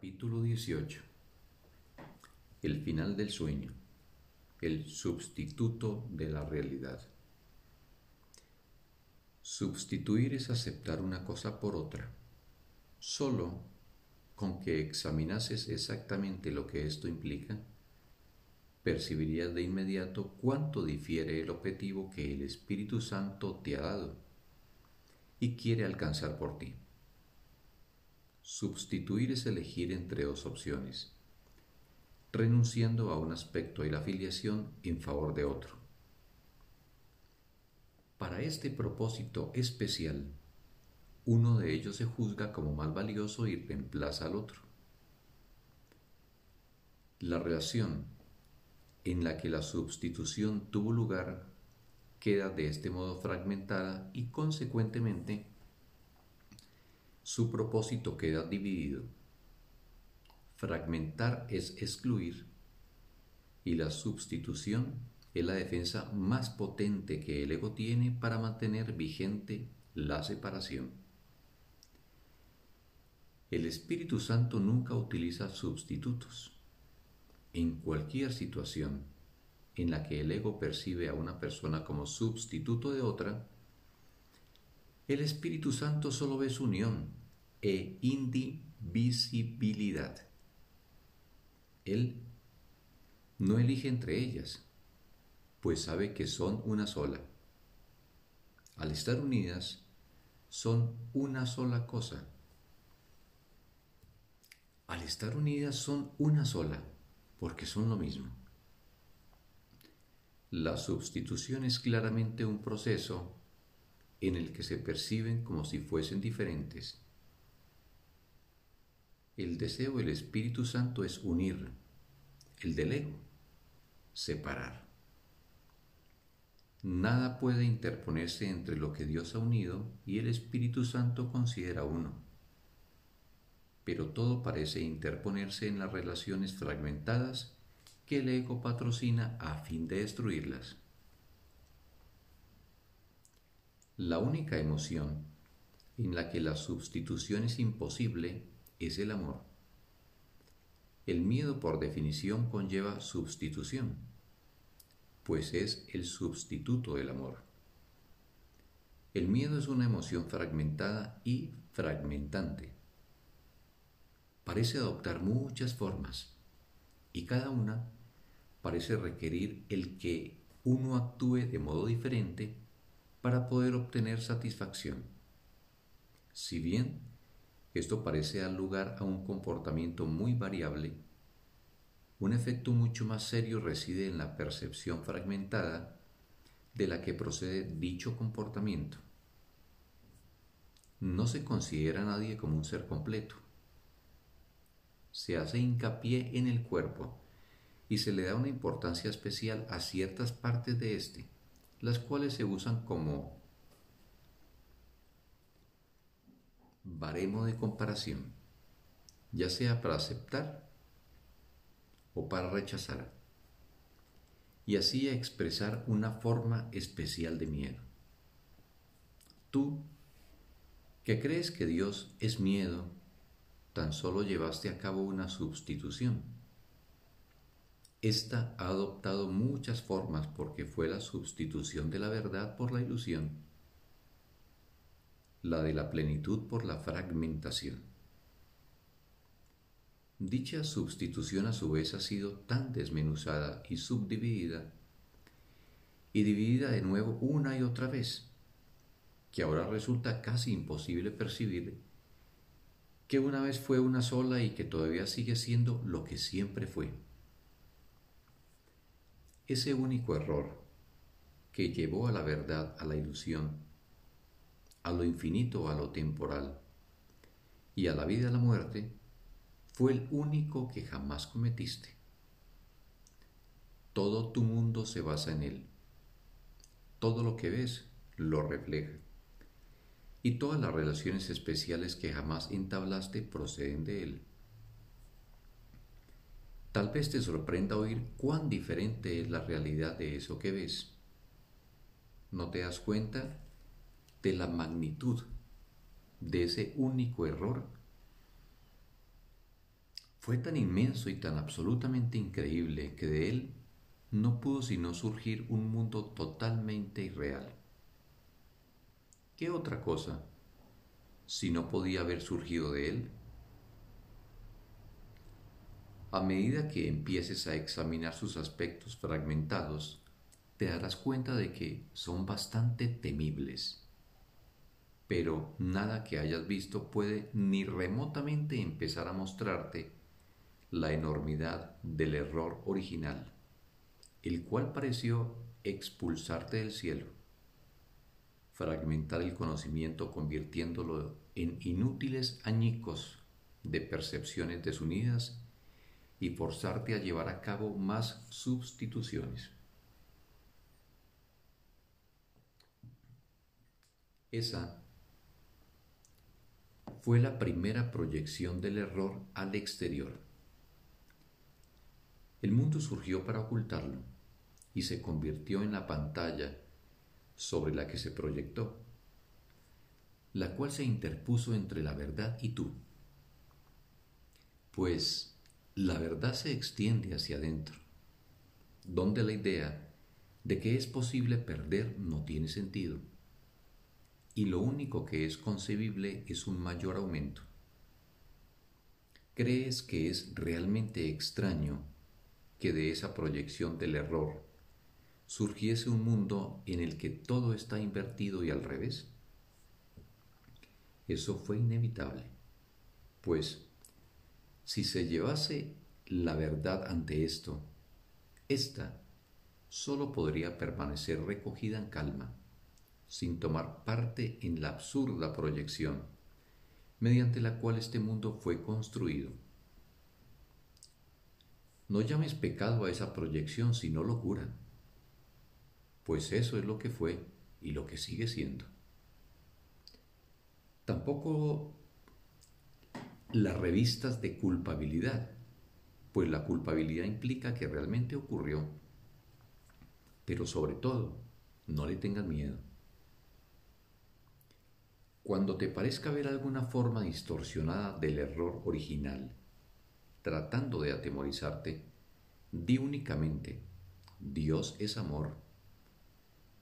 Capítulo 18 El final del sueño El sustituto de la realidad Sustituir es aceptar una cosa por otra. Solo con que examinases exactamente lo que esto implica, percibirías de inmediato cuánto difiere el objetivo que el Espíritu Santo te ha dado y quiere alcanzar por ti. Substituir es elegir entre dos opciones, renunciando a un aspecto de la filiación en favor de otro. Para este propósito especial, uno de ellos se juzga como más valioso y reemplaza al otro. La relación en la que la sustitución tuvo lugar queda de este modo fragmentada y consecuentemente su propósito queda dividido. Fragmentar es excluir y la sustitución es la defensa más potente que el ego tiene para mantener vigente la separación. El Espíritu Santo nunca utiliza sustitutos. En cualquier situación en la que el ego percibe a una persona como sustituto de otra, el Espíritu Santo solo ve su unión e indivisibilidad. Él no elige entre ellas, pues sabe que son una sola. Al estar unidas, son una sola cosa. Al estar unidas son una sola, porque son lo mismo. La sustitución es claramente un proceso en el que se perciben como si fuesen diferentes. El deseo del Espíritu Santo es unir, el del ego, separar. Nada puede interponerse entre lo que Dios ha unido y el Espíritu Santo considera uno. Pero todo parece interponerse en las relaciones fragmentadas que el ego patrocina a fin de destruirlas. La única emoción en la que la sustitución es imposible es el amor. El miedo por definición conlleva sustitución pues es el sustituto del amor. El miedo es una emoción fragmentada y fragmentante. Parece adoptar muchas formas y cada una parece requerir el que uno actúe de modo diferente para poder obtener satisfacción. Si bien esto parece dar lugar a un comportamiento muy variable, un efecto mucho más serio reside en la percepción fragmentada de la que procede dicho comportamiento. No se considera a nadie como un ser completo. Se hace hincapié en el cuerpo y se le da una importancia especial a ciertas partes de éste, las cuales se usan como baremo de comparación, ya sea para aceptar o para rechazar, y así expresar una forma especial de miedo. Tú, que crees que Dios es miedo, tan solo llevaste a cabo una sustitución. Esta ha adoptado muchas formas porque fue la sustitución de la verdad por la ilusión, la de la plenitud por la fragmentación. Dicha sustitución a su vez ha sido tan desmenuzada y subdividida y dividida de nuevo una y otra vez, que ahora resulta casi imposible percibir que una vez fue una sola y que todavía sigue siendo lo que siempre fue. Ese único error que llevó a la verdad a la ilusión, a lo infinito a lo temporal y a la vida a la muerte, fue el único que jamás cometiste. Todo tu mundo se basa en él. Todo lo que ves lo refleja. Y todas las relaciones especiales que jamás entablaste proceden de él. Tal vez te sorprenda oír cuán diferente es la realidad de eso que ves. ¿No te das cuenta de la magnitud de ese único error fue tan inmenso y tan absolutamente increíble que de él no pudo sino surgir un mundo totalmente irreal. ¿Qué otra cosa si no podía haber surgido de él? A medida que empieces a examinar sus aspectos fragmentados, te darás cuenta de que son bastante temibles. Pero nada que hayas visto puede ni remotamente empezar a mostrarte la enormidad del error original, el cual pareció expulsarte del cielo, fragmentar el conocimiento convirtiéndolo en inútiles añicos de percepciones desunidas y forzarte a llevar a cabo más sustituciones. Esa fue la primera proyección del error al exterior. El mundo surgió para ocultarlo y se convirtió en la pantalla sobre la que se proyectó, la cual se interpuso entre la verdad y tú. Pues la verdad se extiende hacia adentro, donde la idea de que es posible perder no tiene sentido, y lo único que es concebible es un mayor aumento. ¿Crees que es realmente extraño que de esa proyección del error surgiese un mundo en el que todo está invertido y al revés? Eso fue inevitable, pues si se llevase la verdad ante esto, ésta sólo podría permanecer recogida en calma, sin tomar parte en la absurda proyección mediante la cual este mundo fue construido. No llames pecado a esa proyección, sino locura, pues eso es lo que fue y lo que sigue siendo. Tampoco las revistas de culpabilidad, pues la culpabilidad implica que realmente ocurrió. Pero sobre todo, no le tengas miedo. Cuando te parezca ver alguna forma distorsionada del error original, tratando de atemorizarte, di únicamente, Dios es amor,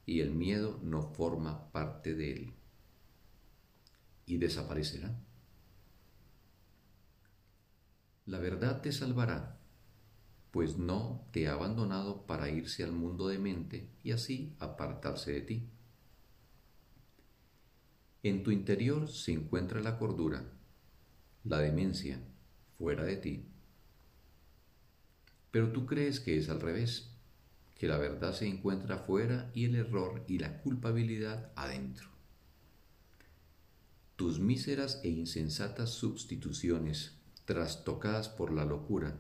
y el miedo no forma parte de él, y desaparecerá. La verdad te salvará, pues no te ha abandonado para irse al mundo de mente y así apartarse de ti. En tu interior se encuentra la cordura, la demencia, fuera de ti. Pero tú crees que es al revés, que la verdad se encuentra afuera y el error y la culpabilidad adentro. Tus míseras e insensatas sustituciones trastocadas por la locura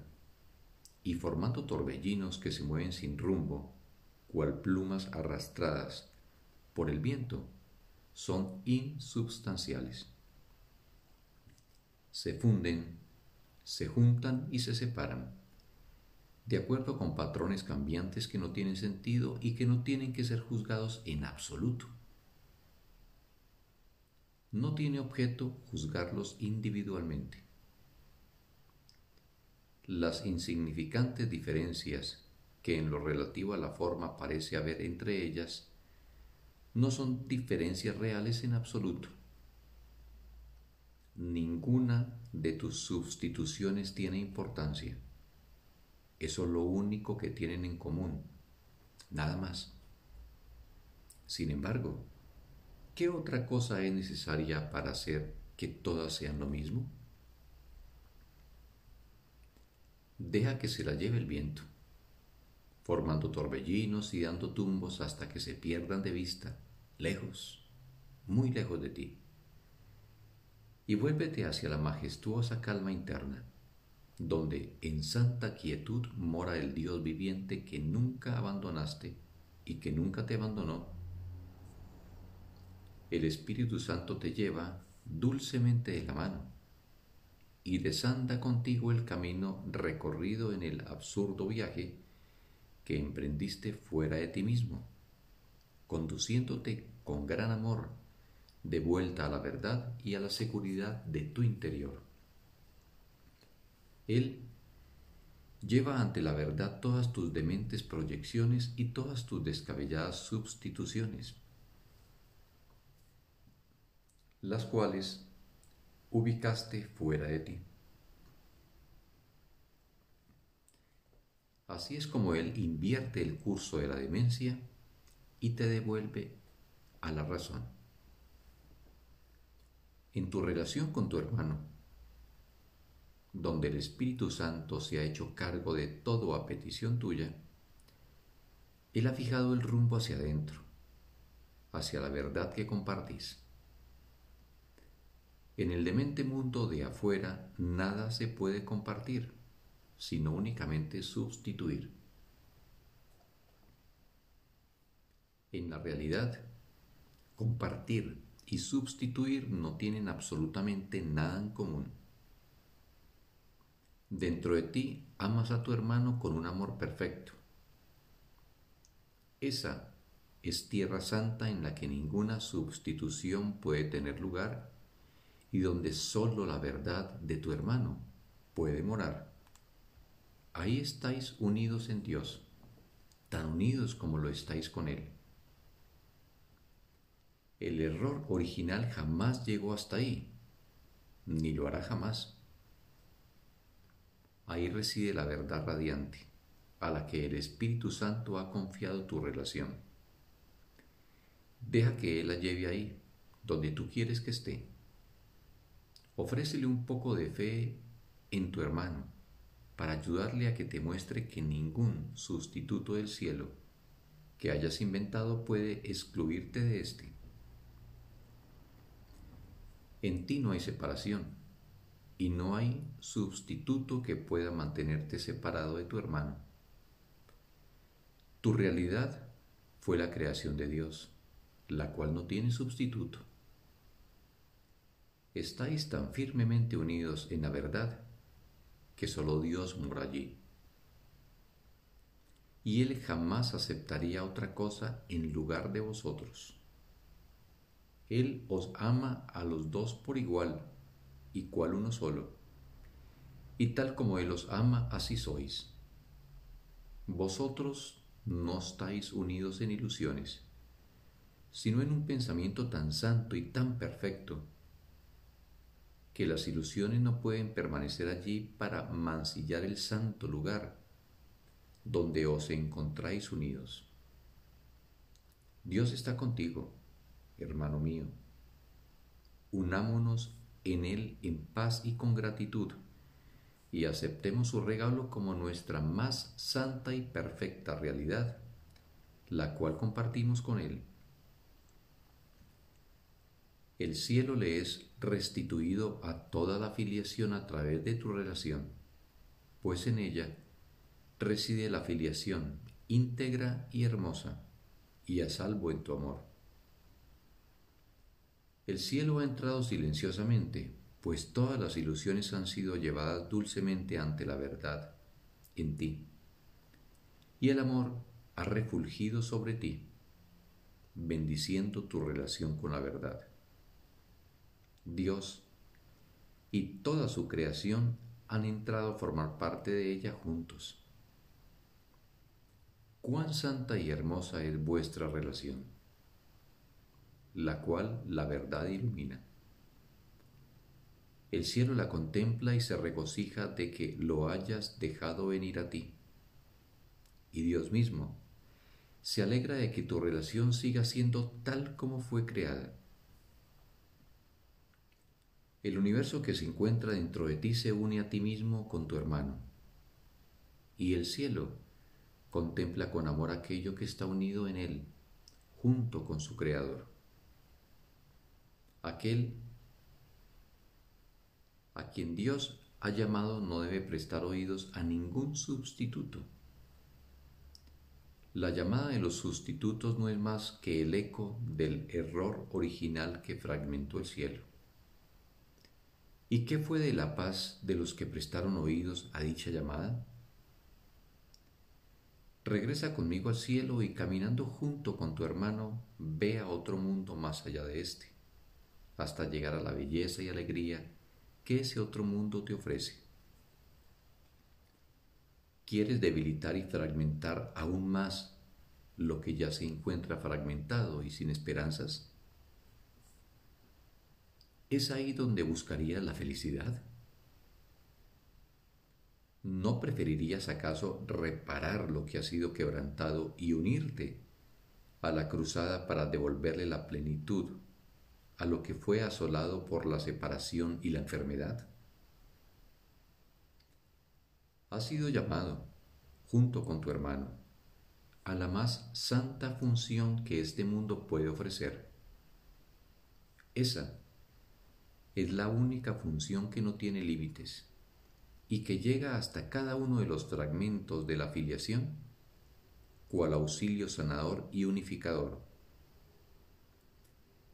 y formando torbellinos que se mueven sin rumbo, cual plumas arrastradas por el viento, son insubstanciales. Se funden, se juntan y se separan, de acuerdo con patrones cambiantes que no tienen sentido y que no tienen que ser juzgados en absoluto. No tiene objeto juzgarlos individualmente las insignificantes diferencias que en lo relativo a la forma parece haber entre ellas no son diferencias reales en absoluto. Ninguna de tus sustituciones tiene importancia. Eso es lo único que tienen en común, nada más. Sin embargo, ¿qué otra cosa es necesaria para hacer que todas sean lo mismo? deja que se la lleve el viento, formando torbellinos y dando tumbos hasta que se pierdan de vista, lejos, muy lejos de ti. Y vuélvete hacia la majestuosa calma interna, donde en santa quietud mora el Dios viviente que nunca abandonaste y que nunca te abandonó. El Espíritu Santo te lleva dulcemente de la mano y desanda contigo el camino recorrido en el absurdo viaje que emprendiste fuera de ti mismo, conduciéndote con gran amor de vuelta a la verdad y a la seguridad de tu interior. Él lleva ante la verdad todas tus dementes proyecciones y todas tus descabelladas sustituciones, las cuales ubicaste fuera de ti. Así es como Él invierte el curso de la demencia y te devuelve a la razón. En tu relación con tu hermano, donde el Espíritu Santo se ha hecho cargo de todo a petición tuya, Él ha fijado el rumbo hacia adentro, hacia la verdad que compartís. En el demente mundo de afuera nada se puede compartir sino únicamente sustituir. En la realidad, compartir y sustituir no tienen absolutamente nada en común. Dentro de ti amas a tu hermano con un amor perfecto. Esa es tierra santa en la que ninguna sustitución puede tener lugar y donde sólo la verdad de tu hermano puede morar ahí estáis unidos en Dios, tan unidos como lo estáis con Él. El error original jamás llegó hasta ahí, ni lo hará jamás. Ahí reside la verdad radiante, a la que el Espíritu Santo ha confiado tu relación. Deja que Él la lleve ahí, donde tú quieres que esté. Ofrécele un poco de fe en tu hermano para ayudarle a que te muestre que ningún sustituto del cielo que hayas inventado puede excluirte de éste. En ti no hay separación y no hay sustituto que pueda mantenerte separado de tu hermano. Tu realidad fue la creación de Dios, la cual no tiene sustituto. Estáis tan firmemente unidos en la verdad que solo Dios mora allí. Y Él jamás aceptaría otra cosa en lugar de vosotros. Él os ama a los dos por igual y cual uno solo. Y tal como Él os ama, así sois. Vosotros no estáis unidos en ilusiones, sino en un pensamiento tan santo y tan perfecto que las ilusiones no pueden permanecer allí para mancillar el santo lugar donde os encontráis unidos. Dios está contigo, hermano mío. Unámonos en Él en paz y con gratitud, y aceptemos su regalo como nuestra más santa y perfecta realidad, la cual compartimos con Él el cielo le es restituido a toda la filiación a través de tu relación, pues en ella reside la filiación íntegra y hermosa, y a salvo en tu amor. El cielo ha entrado silenciosamente, pues todas las ilusiones han sido llevadas dulcemente ante la verdad en ti, y el amor ha refulgido sobre ti, bendiciendo tu relación con la verdad. Dios y toda su creación han entrado a formar parte de ella juntos. Cuán santa y hermosa es vuestra relación, la cual la verdad ilumina. El cielo la contempla y se regocija de que lo hayas dejado venir a ti. Y Dios mismo se alegra de que tu relación siga siendo tal como fue creada el universo que se encuentra dentro de ti se une a ti mismo con tu hermano. Y el cielo contempla con amor aquello que está unido en él, junto con su Creador. Aquel a quien Dios ha llamado no debe prestar oídos a ningún sustituto. La llamada de los sustitutos no es más que el eco del error original que fragmentó el cielo. ¿Y qué fue de la paz de los que prestaron oídos a dicha llamada? Regresa conmigo al cielo y caminando junto con tu hermano, ve a otro mundo más allá de este, hasta llegar a la belleza y alegría que ese otro mundo te ofrece. ¿Quieres debilitar y fragmentar aún más lo que ya se encuentra fragmentado y sin esperanzas? ¿Es ahí donde buscarías la felicidad? ¿No preferirías acaso reparar lo que ha sido quebrantado y unirte a la cruzada para devolverle la plenitud a lo que fue asolado por la separación y la enfermedad? Has sido llamado, junto con tu hermano, a la más santa función que este mundo puede ofrecer. Esa es la única función que no tiene límites y que llega hasta cada uno de los fragmentos de la filiación, cual auxilio sanador y unificador.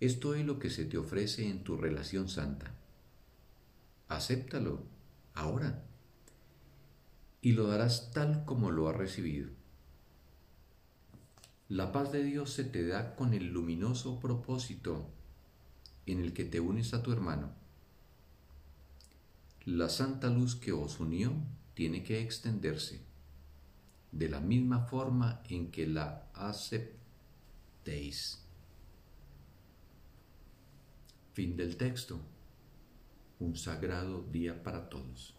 Esto es lo que se te ofrece en tu relación santa. Acéptalo ahora y lo darás tal como lo has recibido. La paz de Dios se te da con el luminoso propósito en el que te unes a tu hermano. La santa luz que os unió tiene que extenderse de la misma forma en que la aceptéis. Fin del texto. Un sagrado día para todos.